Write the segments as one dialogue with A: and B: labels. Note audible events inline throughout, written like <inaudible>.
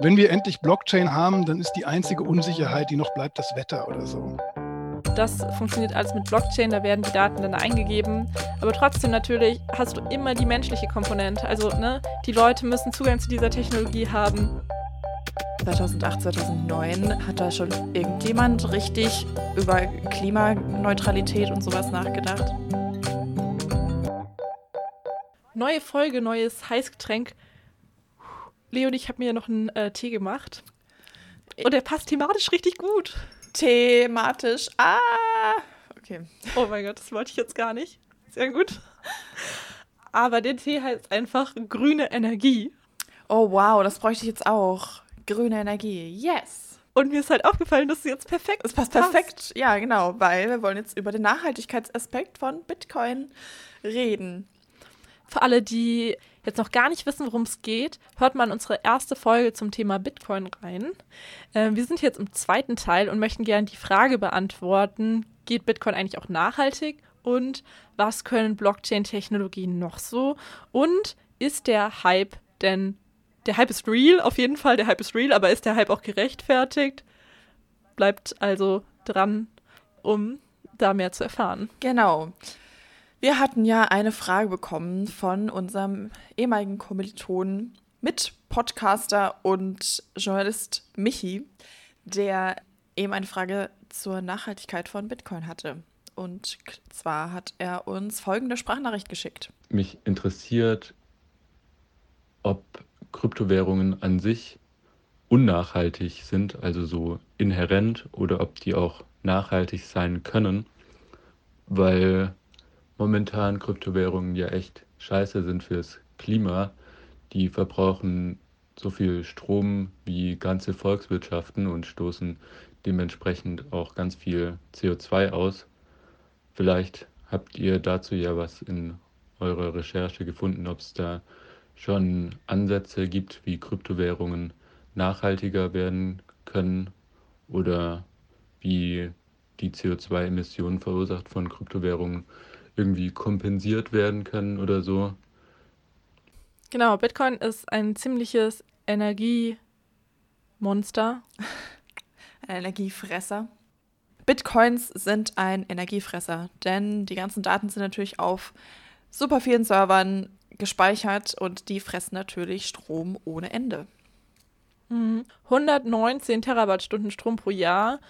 A: Wenn wir endlich Blockchain haben, dann ist die einzige Unsicherheit, die noch bleibt, das Wetter oder so.
B: Das funktioniert alles mit Blockchain, da werden die Daten dann eingegeben. Aber trotzdem natürlich hast du immer die menschliche Komponente. Also ne, die Leute müssen Zugang zu dieser Technologie haben.
C: 2008, 2009 hat da schon irgendjemand richtig über Klimaneutralität und sowas nachgedacht.
B: Neue Folge, neues Heißgetränk. Leonie, ich habe mir noch einen äh, Tee gemacht. Und der passt thematisch richtig gut.
C: Thematisch. Ah! Okay.
B: Oh mein Gott, das wollte ich jetzt gar nicht. Sehr gut. Aber der Tee heißt einfach grüne Energie.
C: Oh wow, das bräuchte ich jetzt auch. Grüne Energie. Yes.
B: Und mir ist halt aufgefallen, dass es jetzt perfekt
C: Es passt perfekt. Ja, genau, weil wir wollen jetzt über den Nachhaltigkeitsaspekt von Bitcoin reden.
B: Für alle, die jetzt noch gar nicht wissen, worum es geht, hört mal in unsere erste Folge zum Thema Bitcoin rein. Äh, wir sind jetzt im zweiten Teil und möchten gerne die Frage beantworten, geht Bitcoin eigentlich auch nachhaltig und was können Blockchain-Technologien noch so und ist der Hype denn, der Hype ist real, auf jeden Fall, der Hype ist real, aber ist der Hype auch gerechtfertigt? Bleibt also dran, um da mehr zu erfahren.
C: Genau. Wir hatten ja eine Frage bekommen von unserem ehemaligen Kommilitonen, Mitpodcaster und Journalist Michi, der eben eine Frage zur Nachhaltigkeit von Bitcoin hatte. Und zwar hat er uns folgende Sprachnachricht geschickt.
D: Mich interessiert, ob Kryptowährungen an sich unnachhaltig sind, also so inhärent, oder ob die auch nachhaltig sein können, weil momentan Kryptowährungen ja echt scheiße sind fürs Klima. Die verbrauchen so viel Strom wie ganze Volkswirtschaften und stoßen dementsprechend auch ganz viel CO2 aus. Vielleicht habt ihr dazu ja was in eurer Recherche gefunden, ob es da schon Ansätze gibt, wie Kryptowährungen nachhaltiger werden können oder wie die CO2-Emissionen verursacht von Kryptowährungen irgendwie kompensiert werden können oder so.
B: Genau, Bitcoin ist ein ziemliches Energiemonster. <laughs>
C: Ein Energiefresser. Bitcoins sind ein Energiefresser, denn die ganzen Daten sind natürlich auf super vielen Servern gespeichert und die fressen natürlich Strom ohne Ende.
B: 119 mhm. Terawattstunden Strom pro Jahr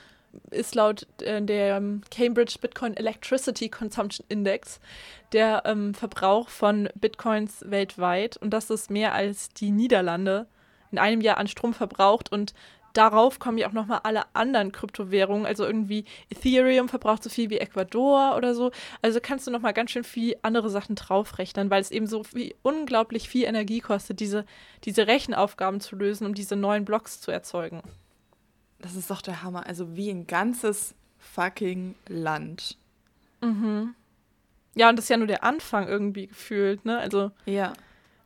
B: ist laut äh, der Cambridge Bitcoin Electricity Consumption Index der ähm, Verbrauch von Bitcoins weltweit. Und das ist mehr als die Niederlande in einem Jahr an Strom verbraucht. Und darauf kommen ja auch nochmal alle anderen Kryptowährungen. Also irgendwie Ethereum verbraucht so viel wie Ecuador oder so. Also kannst du nochmal ganz schön viel andere Sachen draufrechnen, weil es eben so viel, unglaublich viel Energie kostet, diese, diese Rechenaufgaben zu lösen, um diese neuen Blocks zu erzeugen.
C: Das ist doch der Hammer. Also wie ein ganzes fucking Land.
B: Mhm. Ja, und das ist ja nur der Anfang irgendwie gefühlt, ne? Also.
C: Ja.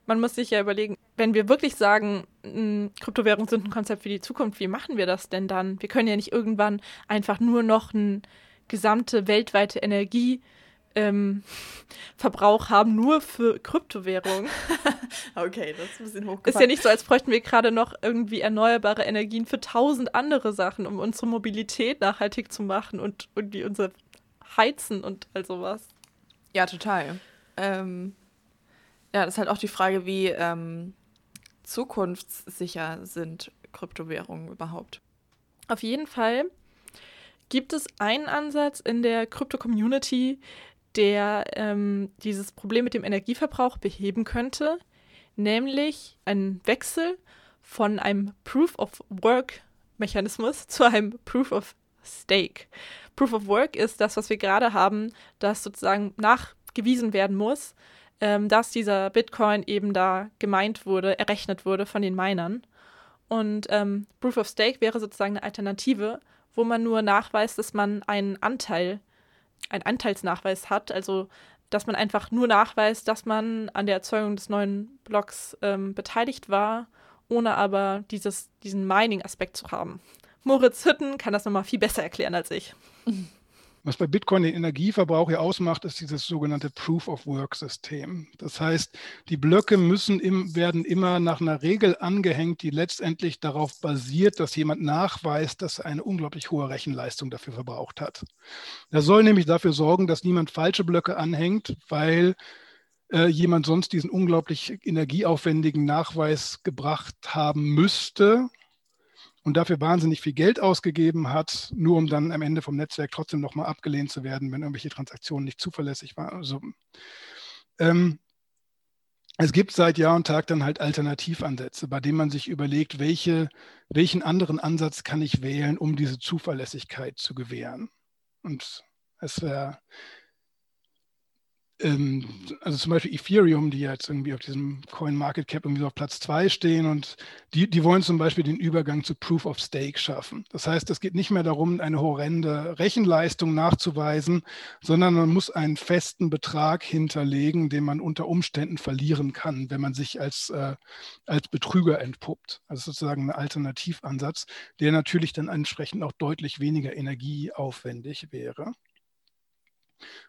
B: Man muss sich ja überlegen, wenn wir wirklich sagen, Kryptowährungen sind ein Konzept für die Zukunft, wie machen wir das denn dann? Wir können ja nicht irgendwann einfach nur noch eine gesamte weltweite Energie ähm, Verbrauch haben, nur für Kryptowährungen. <laughs>
C: okay, das ist ein bisschen hochgefallen.
B: Ist ja nicht so, als bräuchten wir gerade noch irgendwie erneuerbare Energien für tausend andere Sachen, um unsere Mobilität nachhaltig zu machen und irgendwie unser Heizen und all sowas.
C: Ja, total. Ähm, ja, das ist halt auch die Frage, wie ähm, zukunftssicher sind Kryptowährungen überhaupt.
B: Auf jeden Fall gibt es einen Ansatz in der Krypto-Community, der ähm, dieses Problem mit dem Energieverbrauch beheben könnte, nämlich einen Wechsel von einem Proof of Work Mechanismus <laughs> zu einem Proof of Stake. Proof of Work ist das, was wir gerade haben, das sozusagen nachgewiesen werden muss, ähm, dass dieser Bitcoin eben da gemeint wurde, errechnet wurde von den Minern. Und ähm, Proof of Stake wäre sozusagen eine Alternative, wo man nur nachweist, dass man einen Anteil einen Anteilsnachweis hat, also dass man einfach nur nachweist, dass man an der Erzeugung des neuen Blocks ähm, beteiligt war, ohne aber dieses, diesen Mining-Aspekt zu haben. Moritz Hütten kann das nochmal viel besser erklären als ich. <laughs>
A: Was bei Bitcoin den Energieverbrauch ja ausmacht, ist dieses sogenannte Proof-of-Work-System. Das heißt, die Blöcke müssen im, werden immer nach einer Regel angehängt, die letztendlich darauf basiert, dass jemand nachweist, dass er eine unglaublich hohe Rechenleistung dafür verbraucht hat. Das soll nämlich dafür sorgen, dass niemand falsche Blöcke anhängt, weil äh, jemand sonst diesen unglaublich energieaufwendigen Nachweis gebracht haben müsste und dafür wahnsinnig viel Geld ausgegeben hat, nur um dann am Ende vom Netzwerk trotzdem nochmal abgelehnt zu werden, wenn irgendwelche Transaktionen nicht zuverlässig waren. Also, ähm, es gibt seit Jahr und Tag dann halt Alternativansätze, bei denen man sich überlegt, welche, welchen anderen Ansatz kann ich wählen, um diese Zuverlässigkeit zu gewähren. Und es wäre also zum Beispiel Ethereum, die jetzt irgendwie auf diesem Coin Market Cap irgendwie so auf Platz zwei stehen und die, die wollen zum Beispiel den Übergang zu Proof of Stake schaffen. Das heißt, es geht nicht mehr darum, eine horrende Rechenleistung nachzuweisen, sondern man muss einen festen Betrag hinterlegen, den man unter Umständen verlieren kann, wenn man sich als, äh, als Betrüger entpuppt. Also sozusagen ein Alternativansatz, der natürlich dann entsprechend auch deutlich weniger energieaufwendig wäre.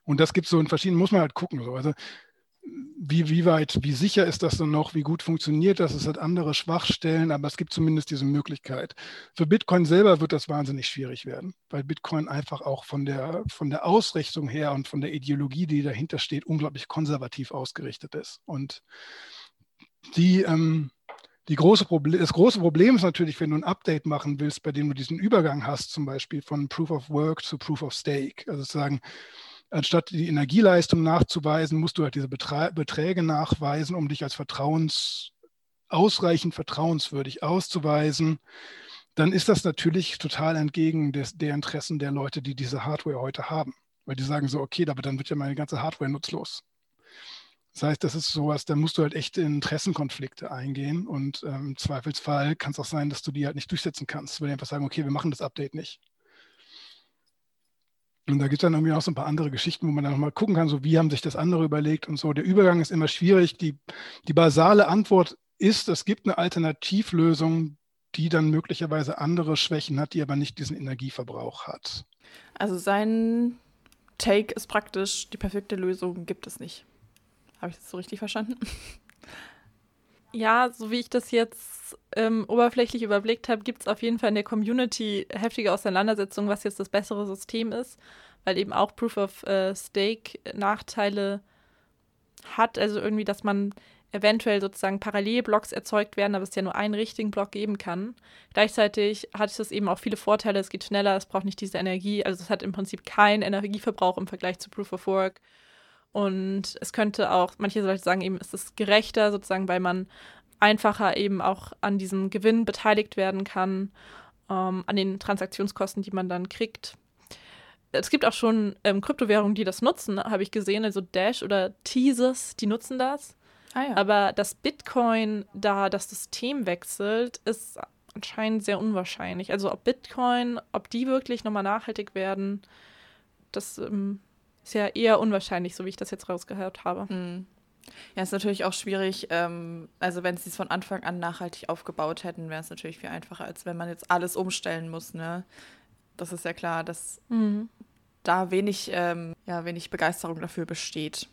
A: Und das gibt es so in verschiedenen, muss man halt gucken. So. Also wie, wie weit, wie sicher ist das dann noch, wie gut funktioniert das? Es hat andere Schwachstellen, aber es gibt zumindest diese Möglichkeit. Für Bitcoin selber wird das wahnsinnig schwierig werden, weil Bitcoin einfach auch von der, von der Ausrichtung her und von der Ideologie, die dahinter steht, unglaublich konservativ ausgerichtet ist. Und die, ähm, die große Problem, das große Problem ist natürlich, wenn du ein Update machen willst, bei dem du diesen Übergang hast, zum Beispiel von Proof of Work zu Proof of Stake. Also sozusagen, anstatt die Energieleistung nachzuweisen, musst du halt diese Beträge nachweisen, um dich als Vertrauens, ausreichend vertrauenswürdig auszuweisen. Dann ist das natürlich total entgegen des, der Interessen der Leute, die diese Hardware heute haben. Weil die sagen so, okay, aber dann wird ja meine ganze Hardware nutzlos. Das heißt, das ist sowas, da musst du halt echt in Interessenkonflikte eingehen und ähm, im Zweifelsfall kann es auch sein, dass du die halt nicht durchsetzen kannst, weil die einfach sagen, okay, wir machen das Update nicht. Und da gibt es dann irgendwie auch so ein paar andere Geschichten, wo man dann nochmal gucken kann, so wie haben sich das andere überlegt und so. Der Übergang ist immer schwierig. Die, die basale Antwort ist, es gibt eine Alternativlösung, die dann möglicherweise andere Schwächen hat, die aber nicht diesen Energieverbrauch hat.
C: Also sein Take ist praktisch, die perfekte Lösung gibt es nicht. Habe ich das so richtig verstanden?
B: Ja, so wie ich das jetzt ähm, oberflächlich überblickt habe, gibt es auf jeden Fall in der Community heftige Auseinandersetzungen, was jetzt das bessere System ist, weil eben auch Proof of äh, Stake Nachteile hat. Also irgendwie, dass man eventuell sozusagen Parallelblocks erzeugt werden, aber es ja nur einen richtigen Block geben kann. Gleichzeitig hat es eben auch viele Vorteile. Es geht schneller, es braucht nicht diese Energie. Also es hat im Prinzip keinen Energieverbrauch im Vergleich zu Proof of Work. Und es könnte auch, manche Leute sagen eben, es ist gerechter, sozusagen, weil man einfacher eben auch an diesem Gewinn beteiligt werden kann, ähm, an den Transaktionskosten, die man dann kriegt. Es gibt auch schon ähm, Kryptowährungen, die das nutzen, habe ich gesehen, also Dash oder Teasers, die nutzen das. Ah, ja. Aber dass Bitcoin da das System wechselt, ist anscheinend sehr unwahrscheinlich. Also ob Bitcoin, ob die wirklich nochmal nachhaltig werden, das ähm, ist ja eher unwahrscheinlich, so wie ich das jetzt rausgehört habe.
C: Mhm. Ja, ist natürlich auch schwierig. Ähm, also, wenn sie es von Anfang an nachhaltig aufgebaut hätten, wäre es natürlich viel einfacher, als wenn man jetzt alles umstellen muss. Ne? Das ist ja klar, dass mhm. da wenig, ähm, ja, wenig Begeisterung dafür besteht.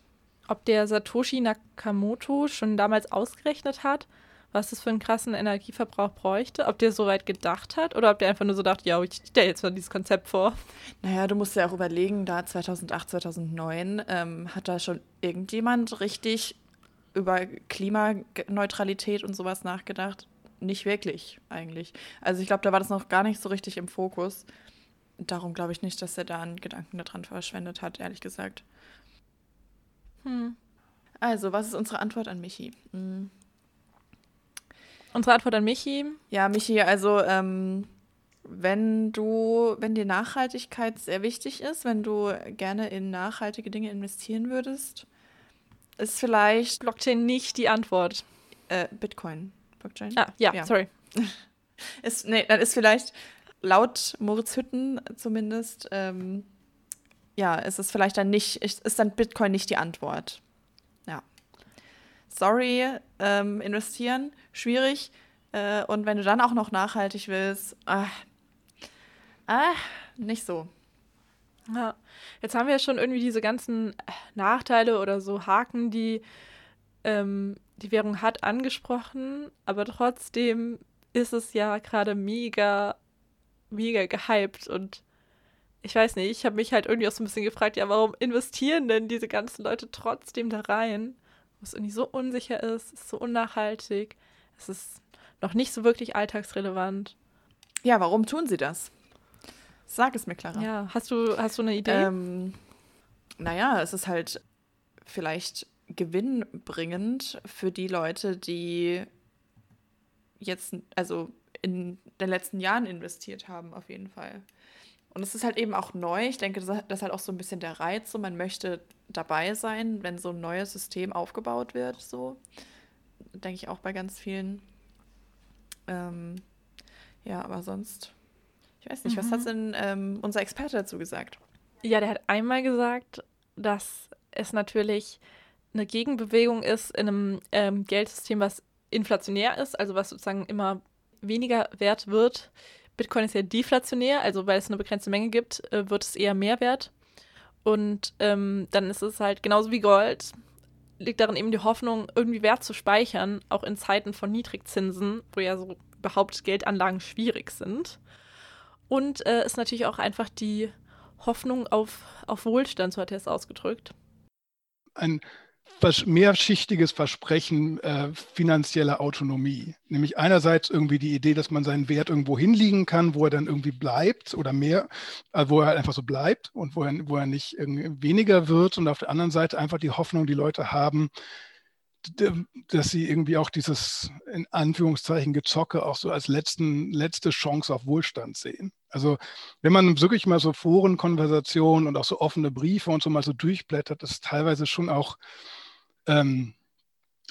B: Ob der Satoshi Nakamoto schon damals ausgerechnet hat, was das für einen krassen Energieverbrauch bräuchte, ob der so weit gedacht hat oder ob der einfach nur so dachte, ja, ich stelle jetzt mal dieses Konzept vor.
C: Naja, du musst ja auch überlegen, da 2008, 2009 ähm, hat da schon irgendjemand richtig über Klimaneutralität und sowas nachgedacht? Nicht wirklich, eigentlich. Also ich glaube, da war das noch gar nicht so richtig im Fokus. Darum glaube ich nicht, dass er da einen Gedanken daran verschwendet hat, ehrlich gesagt. Hm. Also, was ist unsere Antwort an Michi? Hm.
B: Unsere Antwort an Michi.
C: Ja, Michi, also ähm, wenn du, wenn dir Nachhaltigkeit sehr wichtig ist, wenn du gerne in nachhaltige Dinge investieren würdest, ist vielleicht
B: Blockchain nicht die Antwort.
C: Äh, Bitcoin. Blockchain?
B: Ah, ja, ja. sorry. <laughs>
C: ist, nee, dann ist vielleicht laut Moritz Hütten zumindest, ähm, ja, ist es vielleicht dann nicht, ist dann Bitcoin nicht die Antwort. Sorry, ähm, investieren. Schwierig. Äh, und wenn du dann auch noch nachhaltig willst, ah, ah, nicht so.
B: Ja, jetzt haben wir ja schon irgendwie diese ganzen Nachteile oder so Haken, die ähm, die Währung hat, angesprochen, aber trotzdem ist es ja gerade mega, mega gehypt. Und ich weiß nicht, ich habe mich halt irgendwie auch so ein bisschen gefragt, ja, warum investieren denn diese ganzen Leute trotzdem da rein, wo es irgendwie so unsicher ist, ist so unnachhaltig, es ist noch nicht so wirklich alltagsrelevant.
C: Ja, warum tun sie das? Sag es mir, Clara.
B: Ja, hast du, hast du eine Idee?
C: Ähm, naja, es ist halt vielleicht gewinnbringend für die Leute, die jetzt, also in den letzten Jahren investiert haben, auf jeden Fall. Und es ist halt eben auch neu. Ich denke, das ist halt auch so ein bisschen der Reiz. So, man möchte dabei sein, wenn so ein neues System aufgebaut wird. So denke ich auch bei ganz vielen. Ähm, ja, aber sonst, ich weiß nicht, mhm. was hat denn ähm, unser Experte dazu gesagt?
B: Ja, der hat einmal gesagt, dass es natürlich eine Gegenbewegung ist in einem ähm, Geldsystem, was inflationär ist, also was sozusagen immer weniger wert wird. Bitcoin ist ja deflationär, also weil es eine begrenzte Menge gibt, äh, wird es eher mehr wert. Und ähm, dann ist es halt genauso wie Gold, liegt darin eben die Hoffnung, irgendwie Wert zu speichern, auch in Zeiten von Niedrigzinsen, wo ja so überhaupt Geldanlagen schwierig sind. Und äh, ist natürlich auch einfach die Hoffnung auf, auf Wohlstand, so hat er es ausgedrückt.
A: Ein mehrschichtiges Versprechen äh, finanzieller Autonomie. Nämlich einerseits irgendwie die Idee, dass man seinen Wert irgendwo hinliegen kann, wo er dann irgendwie bleibt oder mehr, äh, wo er halt einfach so bleibt und wo er, wo er nicht weniger wird. Und auf der anderen Seite einfach die Hoffnung, die Leute haben, dass sie irgendwie auch dieses in Anführungszeichen Gezocke auch so als letzten, letzte Chance auf Wohlstand sehen. Also wenn man wirklich mal so Forenkonversationen und auch so offene Briefe und so mal so durchblättert, ist teilweise schon auch ähm,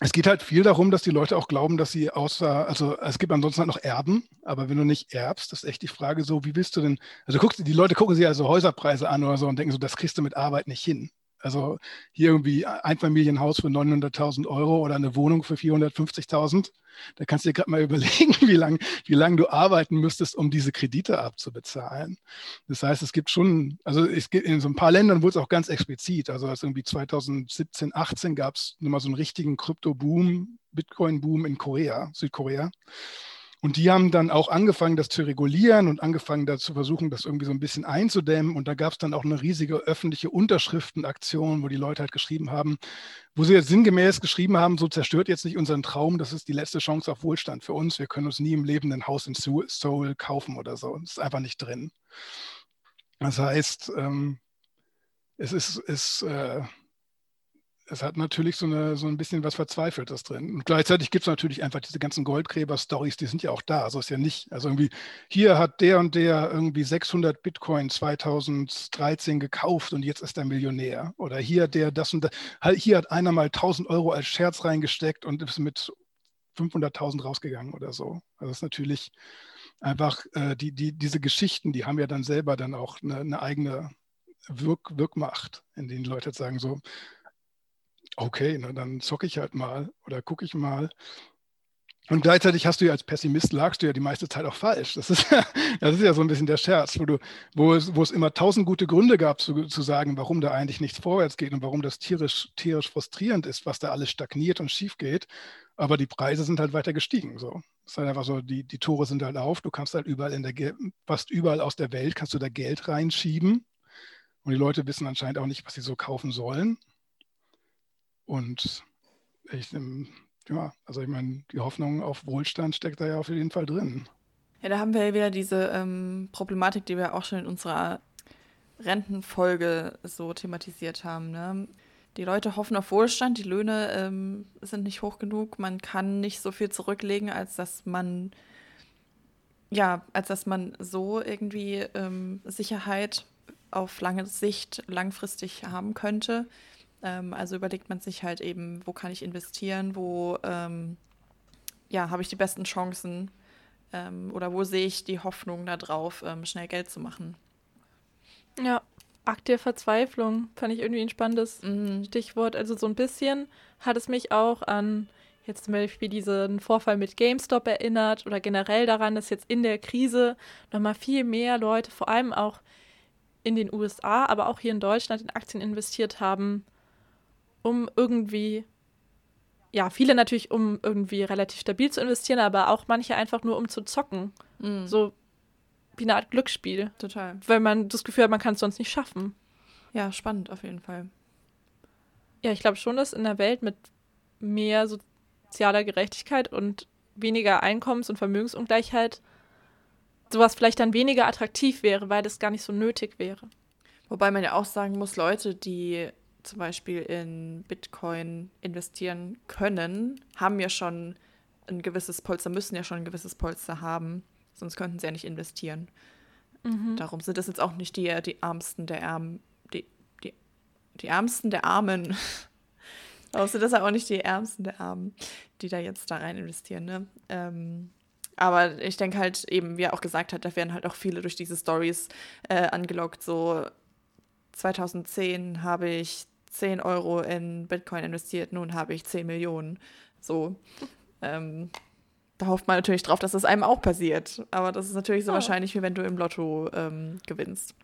A: es geht halt viel darum, dass die Leute auch glauben, dass sie außer, also es gibt ansonsten halt noch Erben, aber wenn du nicht erbst, ist echt die Frage so, wie willst du denn, also guckst, die Leute gucken sich also Häuserpreise an oder so und denken so, das kriegst du mit Arbeit nicht hin. Also hier irgendwie ein Familienhaus für 900.000 Euro oder eine Wohnung für 450.000. Da kannst du dir gerade mal <laughs> überlegen, wie lange wie lang du arbeiten müsstest, um diese Kredite abzubezahlen. Das heißt, es gibt schon, also es gibt in so ein paar Ländern wurde es auch ganz explizit. Also als irgendwie 2017, 18 gab es nochmal so einen richtigen Krypto-Boom, Bitcoin-Boom in Korea, Südkorea. Und die haben dann auch angefangen, das zu regulieren und angefangen, da zu versuchen, das irgendwie so ein bisschen einzudämmen. Und da gab es dann auch eine riesige öffentliche Unterschriftenaktion, wo die Leute halt geschrieben haben, wo sie jetzt sinngemäß geschrieben haben, so zerstört jetzt nicht unseren Traum, das ist die letzte Chance auf Wohlstand für uns. Wir können uns nie im Leben ein Haus in Seoul kaufen oder so. Das ist einfach nicht drin. Das heißt, ähm, es ist, ist äh, es hat natürlich so, eine, so ein bisschen was Verzweifeltes drin. Und gleichzeitig gibt es natürlich einfach diese ganzen Goldgräber-Stories, die sind ja auch da. Also ist ja nicht, also irgendwie, hier hat der und der irgendwie 600 Bitcoin 2013 gekauft und jetzt ist er Millionär. Oder hier der das und das, hier hat einer mal 1000 Euro als Scherz reingesteckt und ist mit 500.000 rausgegangen oder so. Also ist natürlich einfach, äh, die, die, diese Geschichten, die haben ja dann selber dann auch eine, eine eigene Wirk Wirkmacht, in denen Leute sagen so, okay, na, dann zocke ich halt mal oder gucke ich mal. Und gleichzeitig hast du ja als Pessimist lagst du ja die meiste Zeit auch falsch. Das ist, <laughs> das ist ja so ein bisschen der Scherz, wo, du, wo, es, wo es immer tausend gute Gründe gab, zu, zu sagen, warum da eigentlich nichts vorwärts geht und warum das tierisch, tierisch frustrierend ist, was da alles stagniert und schief geht. Aber die Preise sind halt weiter gestiegen. So. Das ist halt einfach so, die, die Tore sind halt auf. Du kannst halt überall in der, fast überall aus der Welt kannst du da Geld reinschieben. Und die Leute wissen anscheinend auch nicht, was sie so kaufen sollen. Und ich, ja, also ich meine, die Hoffnung auf Wohlstand steckt da ja auf jeden Fall drin.
C: Ja, da haben wir ja wieder diese ähm, Problematik, die wir auch schon in unserer Rentenfolge so thematisiert haben. Ne? Die Leute hoffen auf Wohlstand, die Löhne ähm, sind nicht hoch genug, man kann nicht so viel zurücklegen, als dass man ja, als dass man so irgendwie ähm, Sicherheit auf lange Sicht langfristig haben könnte. Ähm, also überlegt man sich halt eben, wo kann ich investieren, wo ähm, ja, habe ich die besten Chancen ähm, oder wo sehe ich die Hoffnung darauf, ähm, schnell Geld zu machen.
B: Ja, Akt der Verzweiflung fand ich irgendwie ein spannendes mhm. Stichwort. Also so ein bisschen hat es mich auch an jetzt zum Beispiel diesen Vorfall mit GameStop erinnert oder generell daran, dass jetzt in der Krise nochmal viel mehr Leute, vor allem auch in den USA, aber auch hier in Deutschland in Aktien investiert haben, um irgendwie, ja, viele natürlich, um irgendwie relativ stabil zu investieren, aber auch manche einfach nur, um zu zocken. Mhm. So wie eine Art Glücksspiel.
C: Total.
B: Weil man das Gefühl hat, man kann es sonst nicht schaffen.
C: Ja, spannend auf jeden Fall.
B: Ja, ich glaube schon, dass in einer Welt mit mehr sozialer Gerechtigkeit und weniger Einkommens- und Vermögensungleichheit sowas vielleicht dann weniger attraktiv wäre, weil das gar nicht so nötig wäre.
C: Wobei man ja auch sagen muss, Leute, die zum Beispiel in Bitcoin investieren können, haben ja schon ein gewisses Polster, müssen ja schon ein gewisses Polster haben, sonst könnten sie ja nicht investieren. Mhm. Darum sind das jetzt auch nicht die, die Ärmsten der Ärmen, die, die, die Ärmsten der Armen. <laughs> Außer das sind auch nicht die Ärmsten der Armen, die da jetzt da rein investieren. Ne? Ähm, aber ich denke halt eben, wie er auch gesagt hat, da werden halt auch viele durch diese Stories äh, angelockt. So 2010 habe ich 10 Euro in Bitcoin investiert, nun habe ich 10 Millionen. So. Ähm, da hofft man natürlich drauf, dass das einem auch passiert. Aber das ist natürlich so oh. wahrscheinlich, wie wenn du im Lotto ähm, gewinnst.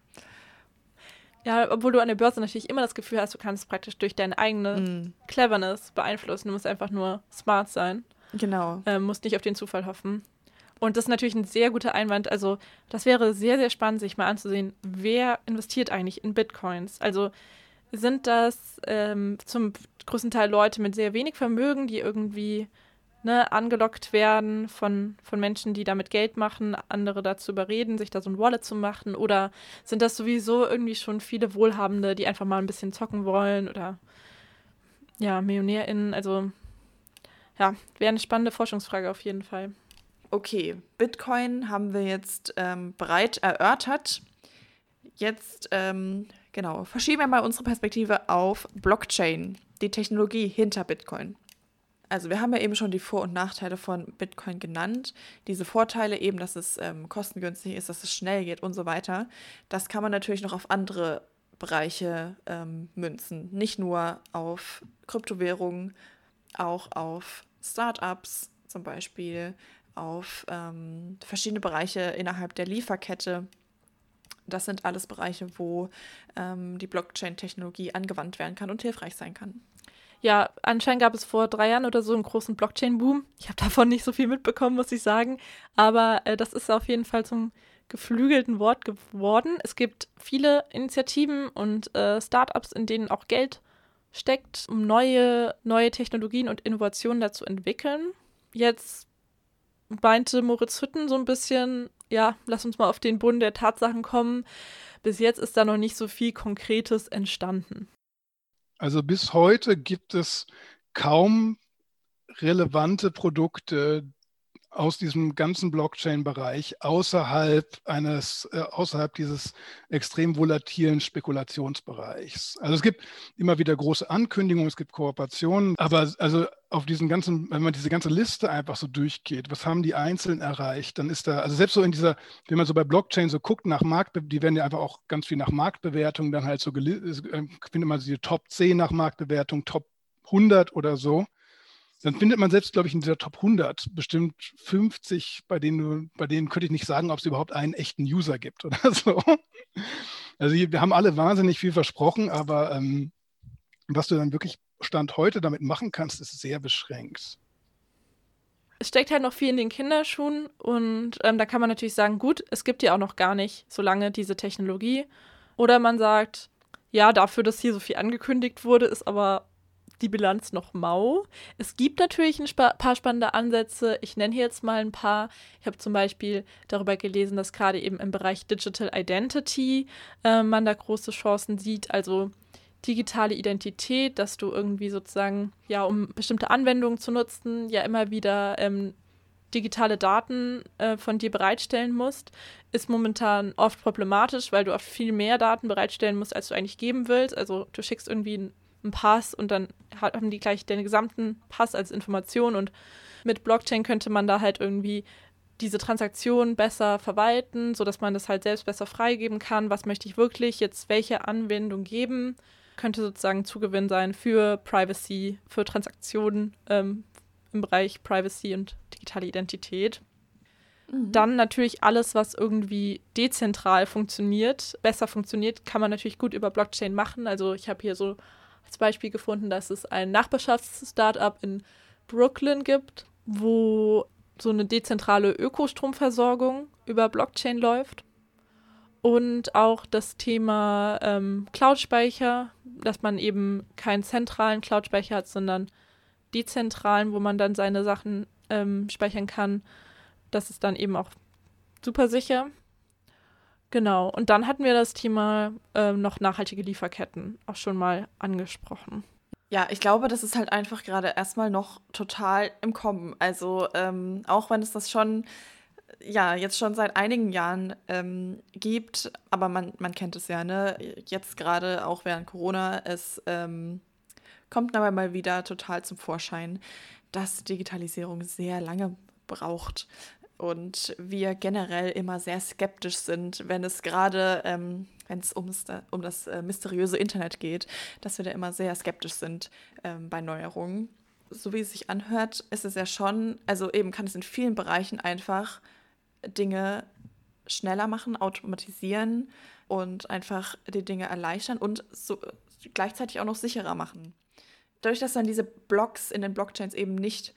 B: Ja, obwohl du an der Börse natürlich immer das Gefühl hast, du kannst praktisch durch deine eigene mm. Cleverness beeinflussen. Du musst einfach nur smart sein.
C: Genau.
B: Ähm, musst nicht auf den Zufall hoffen. Und das ist natürlich ein sehr guter Einwand. Also, das wäre sehr, sehr spannend, sich mal anzusehen, wer investiert eigentlich in Bitcoins. Also, sind das ähm, zum größten Teil Leute mit sehr wenig Vermögen, die irgendwie ne, angelockt werden von, von Menschen, die damit Geld machen, andere dazu überreden, sich da so ein Wallet zu machen? Oder sind das sowieso irgendwie schon viele Wohlhabende, die einfach mal ein bisschen zocken wollen oder ja, MillionärInnen? Also, ja, wäre eine spannende Forschungsfrage auf jeden Fall.
C: Okay, Bitcoin haben wir jetzt ähm, breit erörtert. Jetzt, ähm, genau, verschieben wir mal unsere Perspektive auf Blockchain, die Technologie hinter Bitcoin. Also wir haben ja eben schon die Vor- und Nachteile von Bitcoin genannt. Diese Vorteile eben, dass es ähm, kostengünstig ist, dass es schnell geht und so weiter. Das kann man natürlich noch auf andere Bereiche ähm, münzen. Nicht nur auf Kryptowährungen, auch auf Startups zum Beispiel, auf ähm, verschiedene Bereiche innerhalb der Lieferkette. Das sind alles Bereiche, wo ähm, die Blockchain-Technologie angewandt werden kann und hilfreich sein kann.
B: Ja, anscheinend gab es vor drei Jahren oder so einen großen Blockchain-Boom. Ich habe davon nicht so viel mitbekommen, muss ich sagen. Aber äh, das ist auf jeden Fall zum geflügelten Wort geworden. Es gibt viele Initiativen und äh, Startups, in denen auch Geld steckt, um neue, neue Technologien und Innovationen dazu entwickeln. Jetzt meinte Moritz Hütten so ein bisschen, ja, lass uns mal auf den Boden der Tatsachen kommen. Bis jetzt ist da noch nicht so viel Konkretes entstanden.
A: Also bis heute gibt es kaum relevante Produkte, aus diesem ganzen Blockchain-Bereich außerhalb eines, äh, außerhalb dieses extrem volatilen Spekulationsbereichs. Also es gibt immer wieder große Ankündigungen, es gibt Kooperationen, aber also auf diesen ganzen, wenn man diese ganze Liste einfach so durchgeht, was haben die Einzelnen erreicht, dann ist da, also selbst so in dieser, wenn man so bei Blockchain so guckt nach Markt, die werden ja einfach auch ganz viel nach Marktbewertung dann halt so, äh, findet man so die Top 10 nach Marktbewertung, Top 100 oder so dann findet man selbst, glaube ich, in dieser Top 100 bestimmt 50, bei denen, bei denen könnte ich nicht sagen, ob es überhaupt einen echten User gibt oder <laughs> so. Also wir haben alle wahnsinnig viel versprochen, aber ähm, was du dann wirklich Stand heute damit machen kannst, ist sehr beschränkt.
B: Es steckt halt noch viel in den Kinderschuhen und ähm, da kann man natürlich sagen, gut, es gibt ja auch noch gar nicht so lange diese Technologie. Oder man sagt, ja, dafür, dass hier so viel angekündigt wurde, ist aber die Bilanz noch mau. Es gibt natürlich ein paar spannende Ansätze. Ich nenne hier jetzt mal ein paar. Ich habe zum Beispiel darüber gelesen, dass gerade eben im Bereich Digital Identity äh, man da große Chancen sieht. Also digitale Identität, dass du irgendwie sozusagen, ja, um bestimmte Anwendungen zu nutzen, ja immer wieder ähm, digitale Daten äh, von dir bereitstellen musst, ist momentan oft problematisch, weil du oft viel mehr Daten bereitstellen musst, als du eigentlich geben willst. Also du schickst irgendwie ein einen Pass und dann haben die gleich den gesamten Pass als Information und mit Blockchain könnte man da halt irgendwie diese Transaktion besser verwalten, sodass man das halt selbst besser freigeben kann. Was möchte ich wirklich jetzt welche Anwendung geben? Könnte sozusagen Zugewinn sein für Privacy, für Transaktionen ähm, im Bereich Privacy und digitale Identität. Mhm. Dann natürlich alles, was irgendwie dezentral funktioniert, besser funktioniert, kann man natürlich gut über Blockchain machen. Also ich habe hier so als Beispiel gefunden, dass es ein Nachbarschafts-Startup in Brooklyn gibt, wo so eine dezentrale Ökostromversorgung über Blockchain läuft. Und auch das Thema ähm, Cloud-Speicher, dass man eben keinen zentralen Cloud-Speicher hat, sondern dezentralen, wo man dann seine Sachen ähm, speichern kann. Das ist dann eben auch super sicher. Genau. Und dann hatten wir das Thema äh, noch nachhaltige Lieferketten auch schon mal angesprochen.
C: Ja, ich glaube, das ist halt einfach gerade erstmal noch total im Kommen. Also ähm, auch wenn es das schon, ja, jetzt schon seit einigen Jahren ähm, gibt, aber man, man kennt es ja, ne? Jetzt gerade auch während Corona, es ähm, kommt aber mal wieder total zum Vorschein, dass Digitalisierung sehr lange braucht und wir generell immer sehr skeptisch sind, wenn es gerade, ähm, wenn es um das äh, mysteriöse Internet geht, dass wir da immer sehr skeptisch sind ähm, bei Neuerungen. So wie es sich anhört, ist es ja schon, also eben kann es in vielen Bereichen einfach Dinge schneller machen, automatisieren und einfach die Dinge erleichtern und so, gleichzeitig auch noch sicherer machen. Dadurch, dass dann diese Blocks in den Blockchains eben nicht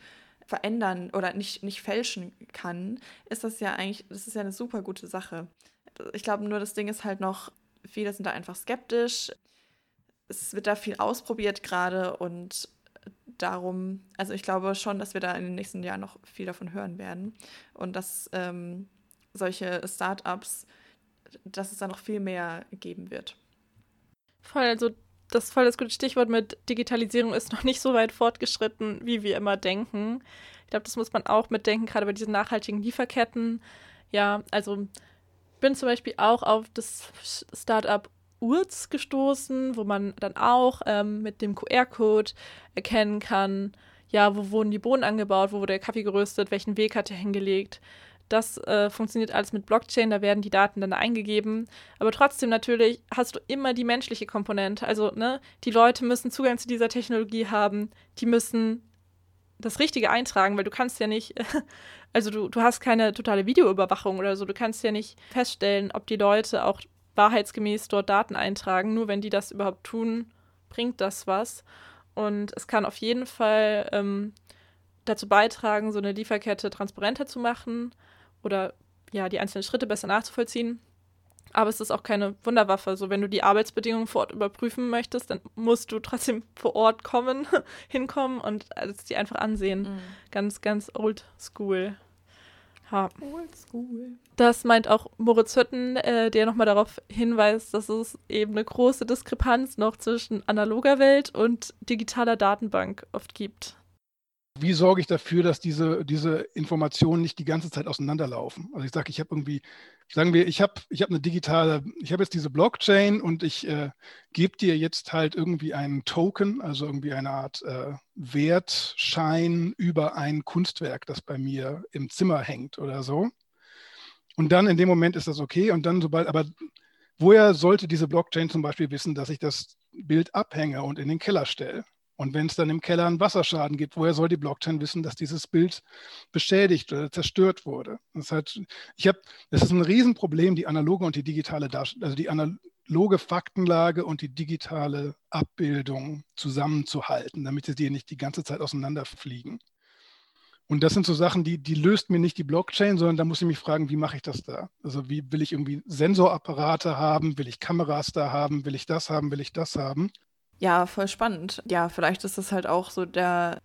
C: verändern oder nicht, nicht fälschen kann, ist das ja eigentlich, das ist ja eine super gute Sache. Ich glaube nur, das Ding ist halt noch, viele sind da einfach skeptisch. Es wird da viel ausprobiert gerade und darum, also ich glaube schon, dass wir da in den nächsten Jahren noch viel davon hören werden und dass ähm, solche Startups, dass es da noch viel mehr geben wird.
B: Voll, also das ist voll das gute Stichwort mit Digitalisierung ist noch nicht so weit fortgeschritten, wie wir immer denken. Ich glaube, das muss man auch mitdenken, gerade bei diesen nachhaltigen Lieferketten. Ja, also bin zum Beispiel auch auf das Startup Urz gestoßen, wo man dann auch ähm, mit dem QR-Code erkennen kann, ja, wo wurden die Bohnen angebaut, wo wurde der Kaffee geröstet, welchen Weg hat er hingelegt. Das äh, funktioniert alles mit Blockchain, da werden die Daten dann eingegeben. Aber trotzdem natürlich hast du immer die menschliche Komponente. Also, ne, die Leute müssen Zugang zu dieser Technologie haben, die müssen das Richtige eintragen, weil du kannst ja nicht, <laughs> also du, du hast keine totale Videoüberwachung oder so, du kannst ja nicht feststellen, ob die Leute auch wahrheitsgemäß dort Daten eintragen. Nur wenn die das überhaupt tun, bringt das was. Und es kann auf jeden Fall ähm, dazu beitragen, so eine Lieferkette transparenter zu machen oder ja, die einzelnen Schritte besser nachzuvollziehen. Aber es ist auch keine Wunderwaffe. So, wenn du die Arbeitsbedingungen vor Ort überprüfen möchtest, dann musst du trotzdem <laughs> vor Ort kommen, <laughs> hinkommen und es dir einfach ansehen. Mhm. Ganz, ganz old school. Ha. Old school. Das meint auch Moritz Hütten, äh, der nochmal darauf hinweist, dass es eben eine große Diskrepanz noch zwischen analoger Welt und digitaler Datenbank oft gibt
A: wie sorge ich dafür, dass diese, diese Informationen nicht die ganze Zeit auseinanderlaufen? Also ich sage, ich habe irgendwie, sagen wir, ich habe ich hab eine digitale, ich habe jetzt diese Blockchain und ich äh, gebe dir jetzt halt irgendwie einen Token, also irgendwie eine Art äh, Wertschein über ein Kunstwerk, das bei mir im Zimmer hängt oder so. Und dann in dem Moment ist das okay und dann sobald, aber woher sollte diese Blockchain zum Beispiel wissen, dass ich das Bild abhänge und in den Keller stelle? Und wenn es dann im Keller einen Wasserschaden gibt, woher soll die Blockchain wissen, dass dieses Bild beschädigt oder zerstört wurde? Das, heißt, ich hab, das ist ein Riesenproblem, die analoge und die digitale also die analoge Faktenlage und die digitale Abbildung zusammenzuhalten, damit sie dir nicht die ganze Zeit auseinanderfliegen. Und das sind so Sachen, die, die löst mir nicht die Blockchain, sondern da muss ich mich fragen, wie mache ich das da? Also wie will ich irgendwie Sensorapparate haben? Will ich Kameras da haben? Will ich das haben? Will ich das haben?
C: Ja, voll spannend. Ja, vielleicht ist das halt auch so der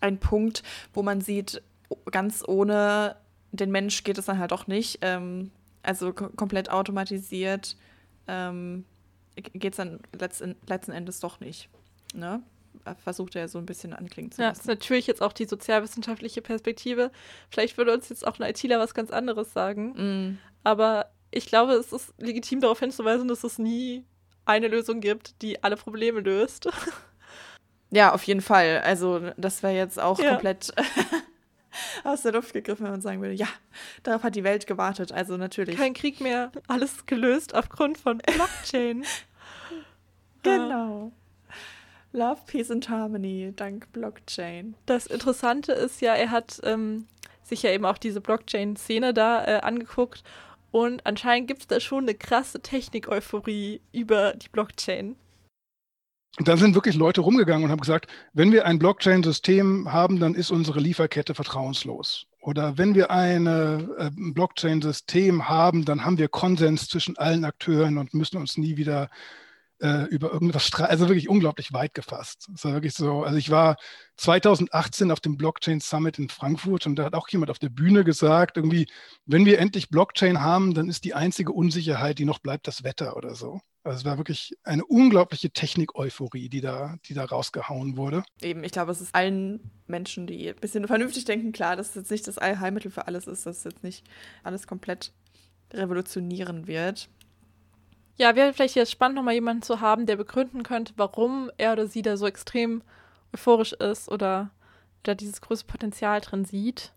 C: ein Punkt, wo man sieht, ganz ohne den Mensch geht es dann halt auch nicht. Ähm, also komplett automatisiert ähm, geht es dann letzten, letzten Endes doch nicht. Ne? Versucht er ja so ein bisschen anklingen zu
B: lassen.
C: Ja,
B: das ist natürlich jetzt auch die sozialwissenschaftliche Perspektive. Vielleicht würde uns jetzt auch ein ITler was ganz anderes sagen. Mm. Aber ich glaube, es ist legitim darauf hinzuweisen, dass es nie eine Lösung gibt, die alle Probleme löst. <laughs>
C: Ja, auf jeden Fall. Also, das wäre jetzt auch ja. komplett <laughs> aus der Luft gegriffen, wenn man sagen würde, ja, darauf hat die Welt gewartet. Also natürlich.
B: Kein Krieg mehr, alles gelöst aufgrund von Blockchain. <laughs>
C: genau. Love, Peace and Harmony dank Blockchain.
B: Das Interessante ist ja, er hat ähm, sich ja eben auch diese Blockchain-Szene da äh, angeguckt. Und anscheinend gibt es da schon eine krasse Technik-Euphorie über die Blockchain.
A: Dann sind wirklich Leute rumgegangen und haben gesagt, wenn wir ein Blockchain-System haben, dann ist unsere Lieferkette vertrauenslos. Oder wenn wir ein äh, Blockchain-System haben, dann haben wir Konsens zwischen allen Akteuren und müssen uns nie wieder äh, über irgendwas streiten. Also wirklich unglaublich weit gefasst. Es war wirklich so, also ich war 2018 auf dem Blockchain Summit in Frankfurt und da hat auch jemand auf der Bühne gesagt, irgendwie, wenn wir endlich Blockchain haben, dann ist die einzige Unsicherheit, die noch bleibt, das Wetter oder so. Also es war wirklich eine unglaubliche Technik-Euphorie, die da, die da rausgehauen wurde.
C: Eben, ich glaube, es ist allen Menschen, die ein bisschen vernünftig denken, klar, dass es jetzt nicht das Allheilmittel für alles ist, dass es jetzt nicht alles komplett revolutionieren wird.
B: Ja, wäre vielleicht jetzt spannend, nochmal jemanden zu haben, der begründen könnte, warum er oder sie da so extrem euphorisch ist oder da dieses große Potenzial drin sieht.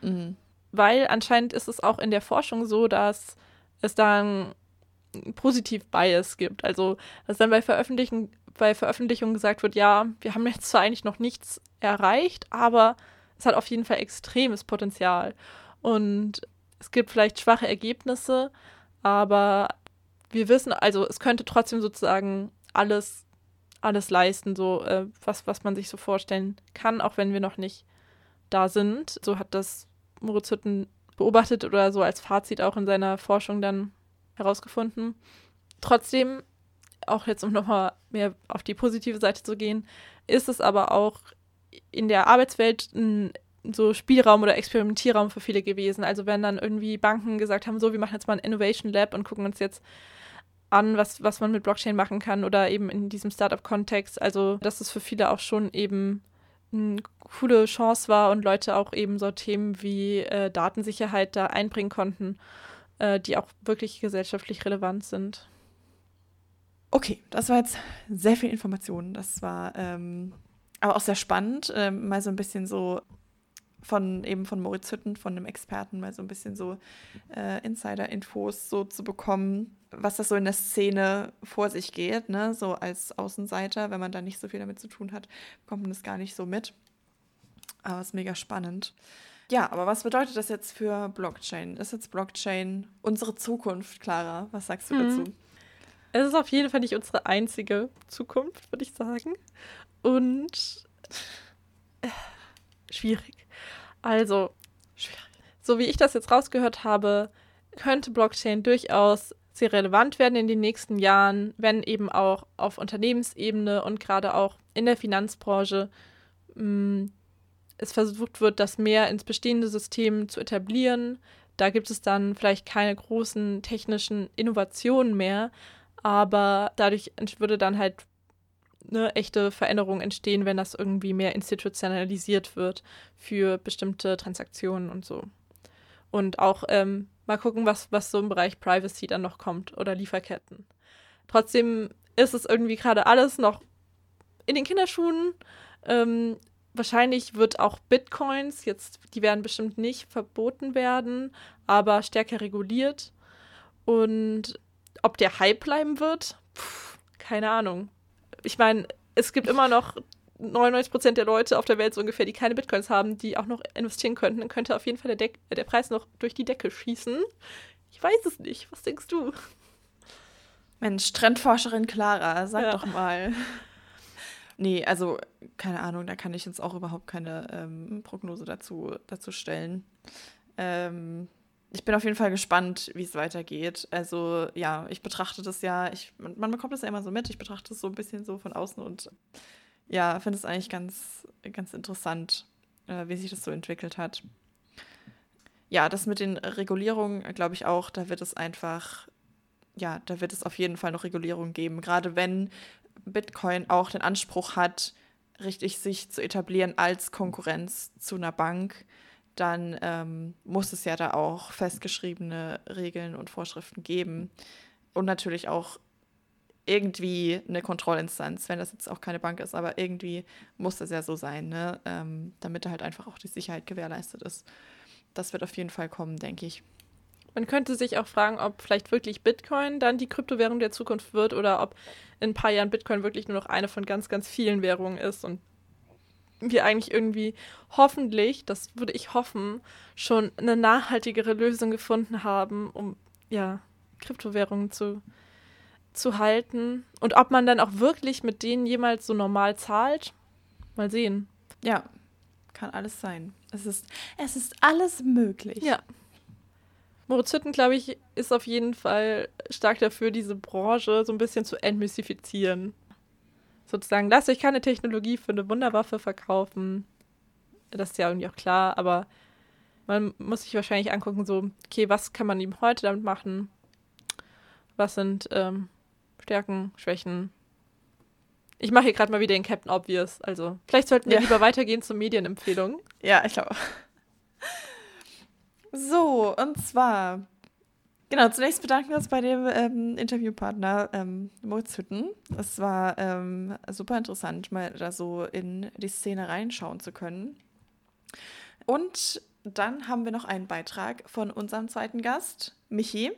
B: Mhm. Weil anscheinend ist es auch in der Forschung so, dass es da ein positiv Bias gibt. Also, dass dann bei Veröffentlichen, bei Veröffentlichungen gesagt wird, ja, wir haben jetzt zwar eigentlich noch nichts erreicht, aber es hat auf jeden Fall extremes Potenzial. Und es gibt vielleicht schwache Ergebnisse, aber wir wissen, also es könnte trotzdem sozusagen alles, alles leisten, so äh, was, was man sich so vorstellen kann, auch wenn wir noch nicht da sind. So hat das Moritz Hütten beobachtet oder so als Fazit auch in seiner Forschung dann herausgefunden. Trotzdem, auch jetzt um nochmal mehr auf die positive Seite zu gehen, ist es aber auch in der Arbeitswelt ein so Spielraum oder Experimentierraum für viele gewesen. Also wenn dann irgendwie Banken gesagt haben, so, wir machen jetzt mal ein Innovation Lab und gucken uns jetzt an, was, was man mit Blockchain machen kann oder eben in diesem Startup-Kontext. Also dass es für viele auch schon eben eine coole Chance war und Leute auch eben so Themen wie äh, Datensicherheit da einbringen konnten äh, die auch wirklich gesellschaftlich relevant sind.
C: Okay, das war jetzt sehr viel Information. Das war ähm, aber auch sehr spannend, äh, mal so ein bisschen so von eben von Moritz Hütten, von einem Experten, mal so ein bisschen so äh, Insider-Infos so zu bekommen, was das so in der Szene vor sich geht, ne? So als Außenseiter, wenn man da nicht so viel damit zu tun hat, kommt man das gar nicht so mit. Aber es ist mega spannend. Ja, aber was bedeutet das jetzt für Blockchain? Ist jetzt Blockchain unsere Zukunft, Clara? Was sagst du hm. dazu?
B: Es ist auf jeden Fall nicht unsere einzige Zukunft, würde ich sagen. Und äh, schwierig. Also, so wie ich das jetzt rausgehört habe, könnte Blockchain durchaus sehr relevant werden in den nächsten Jahren, wenn eben auch auf Unternehmensebene und gerade auch in der Finanzbranche mh, hm, es versucht wird, das mehr ins bestehende System zu etablieren. Da gibt es dann vielleicht keine großen technischen Innovationen mehr, aber dadurch würde dann halt eine echte Veränderung entstehen, wenn das irgendwie mehr institutionalisiert wird für bestimmte Transaktionen und so. Und auch ähm, mal gucken, was, was so im Bereich Privacy dann noch kommt oder Lieferketten. Trotzdem ist es irgendwie gerade alles noch in den Kinderschuhen. Ähm, wahrscheinlich wird auch Bitcoins, jetzt, die werden bestimmt nicht verboten werden, aber stärker reguliert. Und ob der Hype bleiben wird, Puh, keine Ahnung. Ich meine, es gibt immer noch 99% der Leute auf der Welt so ungefähr, die keine Bitcoins haben, die auch noch investieren könnten. Dann könnte auf jeden Fall der, Deck der Preis noch durch die Decke schießen. Ich weiß es nicht. Was denkst du?
C: Mensch, Trendforscherin Clara, sag ja. doch mal. Nee, also keine Ahnung, da kann ich jetzt auch überhaupt keine ähm, Prognose dazu, dazu stellen. Ähm, ich bin auf jeden Fall gespannt, wie es weitergeht. Also ja, ich betrachte das ja, ich, man, man, bekommt das ja immer so mit, ich betrachte es so ein bisschen so von außen und ja, finde es eigentlich ganz, ganz interessant, äh, wie sich das so entwickelt hat. Ja, das mit den Regulierungen, glaube ich auch, da wird es einfach, ja, da wird es auf jeden Fall noch Regulierungen geben, gerade wenn Bitcoin auch den Anspruch hat, richtig sich zu etablieren als Konkurrenz zu einer Bank, dann ähm, muss es ja da auch festgeschriebene Regeln und Vorschriften geben. Und natürlich auch irgendwie eine Kontrollinstanz, wenn das jetzt auch keine Bank ist, aber irgendwie muss das ja so sein, ne? Ähm, damit da halt einfach auch die Sicherheit gewährleistet ist. Das wird auf jeden Fall kommen, denke ich.
B: Man könnte sich auch fragen, ob vielleicht wirklich Bitcoin dann die Kryptowährung der Zukunft wird oder ob in ein paar Jahren Bitcoin wirklich nur noch eine von ganz, ganz vielen Währungen ist und wir eigentlich irgendwie hoffentlich, das würde ich hoffen, schon eine nachhaltigere Lösung gefunden haben, um ja, Kryptowährungen zu, zu halten. Und ob man dann auch wirklich mit denen jemals so normal zahlt, mal sehen.
C: Ja, kann alles sein. Es ist, es ist alles möglich.
B: Ja. Moritz Hütten, glaube ich, ist auf jeden Fall stark dafür, diese Branche so ein bisschen zu entmystifizieren. Sozusagen, lasst euch keine Technologie für eine Wunderwaffe verkaufen. Das ist ja irgendwie auch klar, aber man muss sich wahrscheinlich angucken, so, okay, was kann man ihm heute damit machen? Was sind ähm, Stärken, Schwächen? Ich mache hier gerade mal wieder den Captain Obvious. Also, vielleicht sollten wir ja. lieber weitergehen zur Medienempfehlung.
C: Ja, ich glaube. So, und zwar, genau, zunächst bedanken wir uns bei dem ähm, Interviewpartner ähm, Moritz Hütten. Es war ähm, super interessant, mal da so in die Szene reinschauen zu können. Und dann haben wir noch einen Beitrag von unserem zweiten Gast, Michi.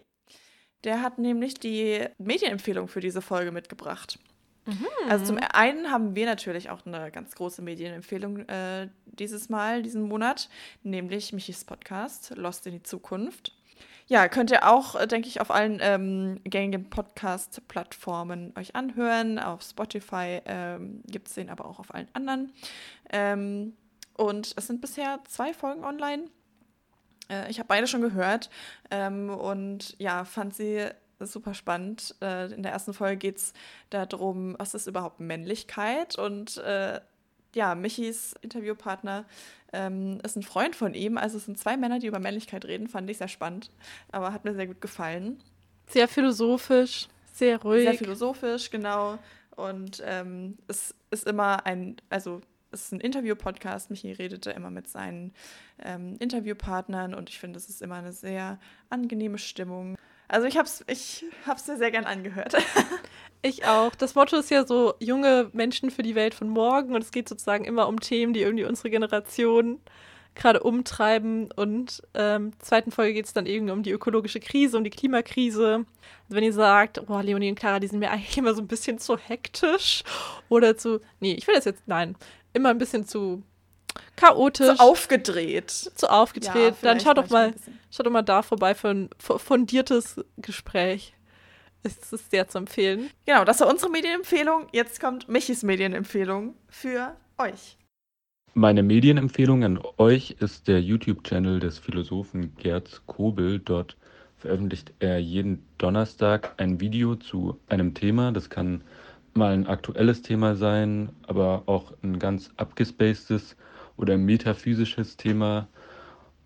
C: Der hat nämlich die Medienempfehlung für diese Folge mitgebracht. Mhm. Also zum einen haben wir natürlich auch eine ganz große Medienempfehlung äh, dieses Mal, diesen Monat, nämlich Michis Podcast Lost in die Zukunft. Ja, könnt ihr auch, äh, denke ich, auf allen ähm, gängigen Podcast-Plattformen euch anhören. Auf Spotify ähm, gibt es den aber auch auf allen anderen. Ähm, und es sind bisher zwei Folgen online. Äh, ich habe beide schon gehört ähm, und ja, fand sie super spannend. Äh, in der ersten Folge geht es darum, was ist überhaupt Männlichkeit und äh, ja, Michis Interviewpartner ähm, ist ein Freund von ihm. Also es sind zwei Männer, die über Männlichkeit reden. Fand ich sehr spannend, aber hat mir sehr gut gefallen.
B: Sehr philosophisch, sehr ruhig.
C: Sehr philosophisch, genau. Und ähm, es ist immer ein, also es ist ein Interview-Podcast. Michi redete immer mit seinen ähm, Interviewpartnern und ich finde, es ist immer eine sehr angenehme Stimmung. Also ich habe es ich hab's mir sehr gern angehört. <laughs>
B: Ich auch. Das Motto ist ja so junge Menschen für die Welt von morgen und es geht sozusagen immer um Themen, die irgendwie unsere Generation gerade umtreiben. Und ähm, zweiten Folge geht es dann irgendwie um die ökologische Krise, um die Klimakrise. Also wenn ihr sagt, oh, Leonie und Clara, die sind mir eigentlich immer so ein bisschen zu hektisch oder zu, nee, ich will das jetzt, nein, immer ein bisschen zu chaotisch.
C: Zu aufgedreht.
B: Zu aufgedreht. Ja, Dann schaut doch mal, schaut doch mal da vorbei für ein fundiertes Gespräch. Es ist sehr zu empfehlen.
C: Genau, das war unsere Medienempfehlung. Jetzt kommt Michis Medienempfehlung für euch.
D: Meine Medienempfehlung an euch ist der YouTube-Channel des Philosophen Gerd Kobel. Dort veröffentlicht er jeden Donnerstag ein Video zu einem Thema. Das kann mal ein aktuelles Thema sein, aber auch ein ganz abgespacedes oder ein metaphysisches Thema.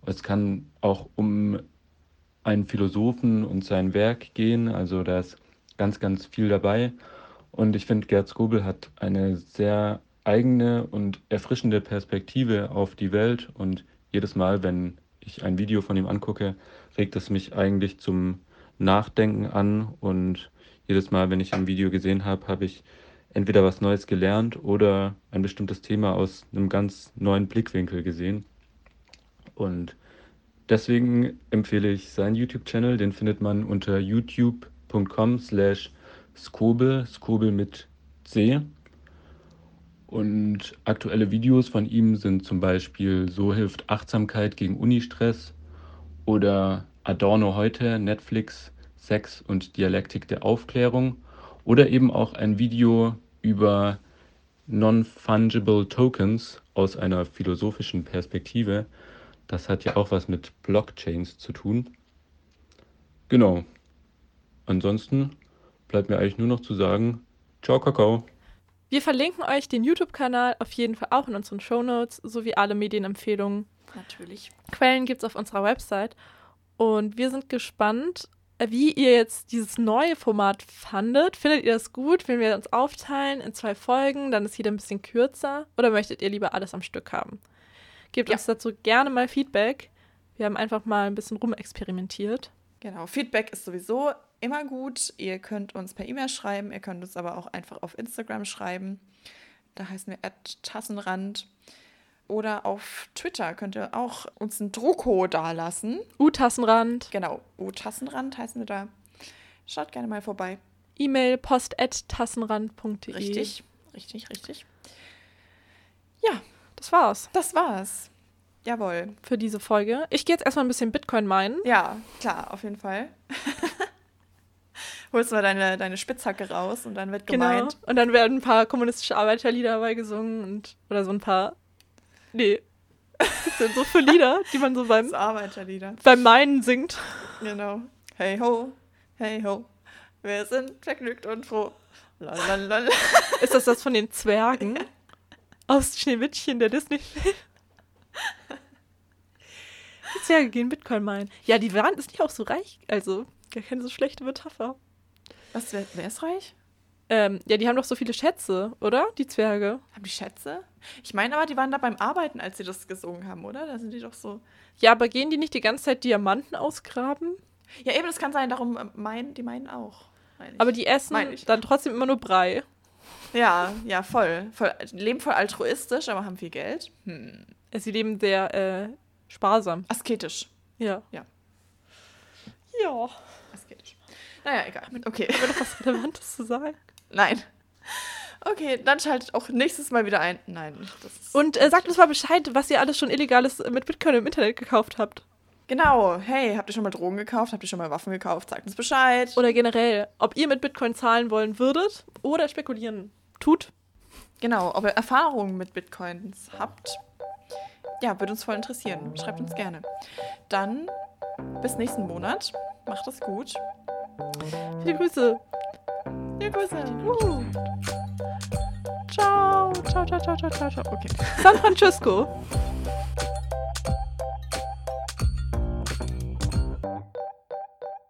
D: Es kann auch um einen Philosophen und sein Werk gehen. Also da ist ganz, ganz viel dabei. Und ich finde, Gerd Skobel hat eine sehr eigene und erfrischende Perspektive auf die Welt. Und jedes Mal, wenn ich ein Video von ihm angucke, regt es mich eigentlich zum Nachdenken an. Und jedes Mal, wenn ich ein Video gesehen habe, habe ich entweder was Neues gelernt oder ein bestimmtes Thema aus einem ganz neuen Blickwinkel gesehen. Und deswegen empfehle ich seinen YouTube-Channel, den findet man unter youtube.com slash skobel, skobel mit C. Und aktuelle Videos von ihm sind zum Beispiel So hilft Achtsamkeit gegen Unistress oder Adorno heute, Netflix, Sex und Dialektik der Aufklärung oder eben auch ein Video über Non-Fungible Tokens aus einer philosophischen Perspektive. Das hat ja auch was mit Blockchains zu tun. Genau. Ansonsten bleibt mir eigentlich nur noch zu sagen, ciao Kakao.
B: Wir verlinken euch den YouTube-Kanal auf jeden Fall auch in unseren Show Notes sowie alle Medienempfehlungen.
C: Natürlich.
B: Quellen gibt es auf unserer Website. Und wir sind gespannt, wie ihr jetzt dieses neue Format fandet. Findet ihr das gut, wenn wir uns aufteilen in zwei Folgen? Dann ist jeder ein bisschen kürzer. Oder möchtet ihr lieber alles am Stück haben? Gebt ja. uns dazu gerne mal Feedback. Wir haben einfach mal ein bisschen rumexperimentiert.
C: Genau, Feedback ist sowieso immer gut. Ihr könnt uns per E-Mail schreiben, ihr könnt uns aber auch einfach auf Instagram schreiben. Da heißen wir Tassenrand. Oder auf Twitter könnt ihr auch uns ein Drucko dalassen.
B: U-Tassenrand.
C: Genau, U-Tassenrand heißen wir da. Schaut gerne mal vorbei.
B: E-Mail post.tassenrand.de.
C: Richtig, richtig, richtig. Ja.
B: das war's
C: Das war's. Jawohl.
B: für diese Folge. Ich gehe jetzt erstmal ein bisschen Bitcoin meinen.
C: Ja, klar, auf jeden Fall. <laughs> Holst mal deine, deine Spitzhacke raus und dann wird
B: Genau.
C: gemeint.
B: Und dann werden ein paar kommunistische Arbeiterlieder dabei gesungen und oder so ein paar. Nee. Das sind so viele Lieder, die man so beim,
C: Das Arbeiterlieder.
B: beim Meinen singt.
C: Genau. Hey ho, hey ho. Wir sind vergnügt und froh. Lalalala.
B: Ist das das von den Zwergen? Aus Schneewittchen, der Disney-Film? Die Zwerge gehen Bitcoin meinen. Ja, die waren ist nicht auch so reich. Also, gar keine so schlechte Metapher.
C: Was, wer, wer ist reich?
B: Ähm, ja, die haben doch so viele Schätze, oder? Die Zwerge.
C: Haben die Schätze? Ich meine aber, die waren da beim Arbeiten, als sie das gesungen haben, oder? Da sind die doch so.
B: Ja, aber gehen die nicht die ganze Zeit Diamanten ausgraben?
C: Ja, eben, das kann sein, darum äh, meinen, die meinen auch. meine ich.
B: Aber die essen dann trotzdem immer nur Brei.
C: Ja, ja, voll. voll. Leben voll altruistisch, aber haben viel Geld. Hm.
B: Sie leben sehr äh, sparsam.
C: Asketisch.
B: Ja.
C: Ja.
B: Ja.
C: Asketisch. Naja, egal. Okay.
B: Haben wir noch was Relevantes zu sagen?
C: Nein. Okay, dann schaltet auch nächstes Mal wieder ein. Nein.
B: Und äh, sagt uns mal Bescheid, was ihr alles schon Illegales mit Bitcoin im Internet gekauft habt.
C: Genau. Hey, habt ihr schon mal Drogen gekauft? Habt ihr schon mal Waffen gekauft? Sagt uns Bescheid.
B: Oder generell, ob ihr mit Bitcoin zahlen wollen würdet oder spekulieren tut.
C: Genau, ob ihr Erfahrungen mit Bitcoins habt. Ja, würde uns voll interessieren. Schreibt uns gerne. Dann bis nächsten Monat. Macht es gut.
B: Viele Grüße.
C: Grüße.
B: Ciao. Ciao, ciao, ciao, ciao, ciao, ciao. Okay. San Francisco.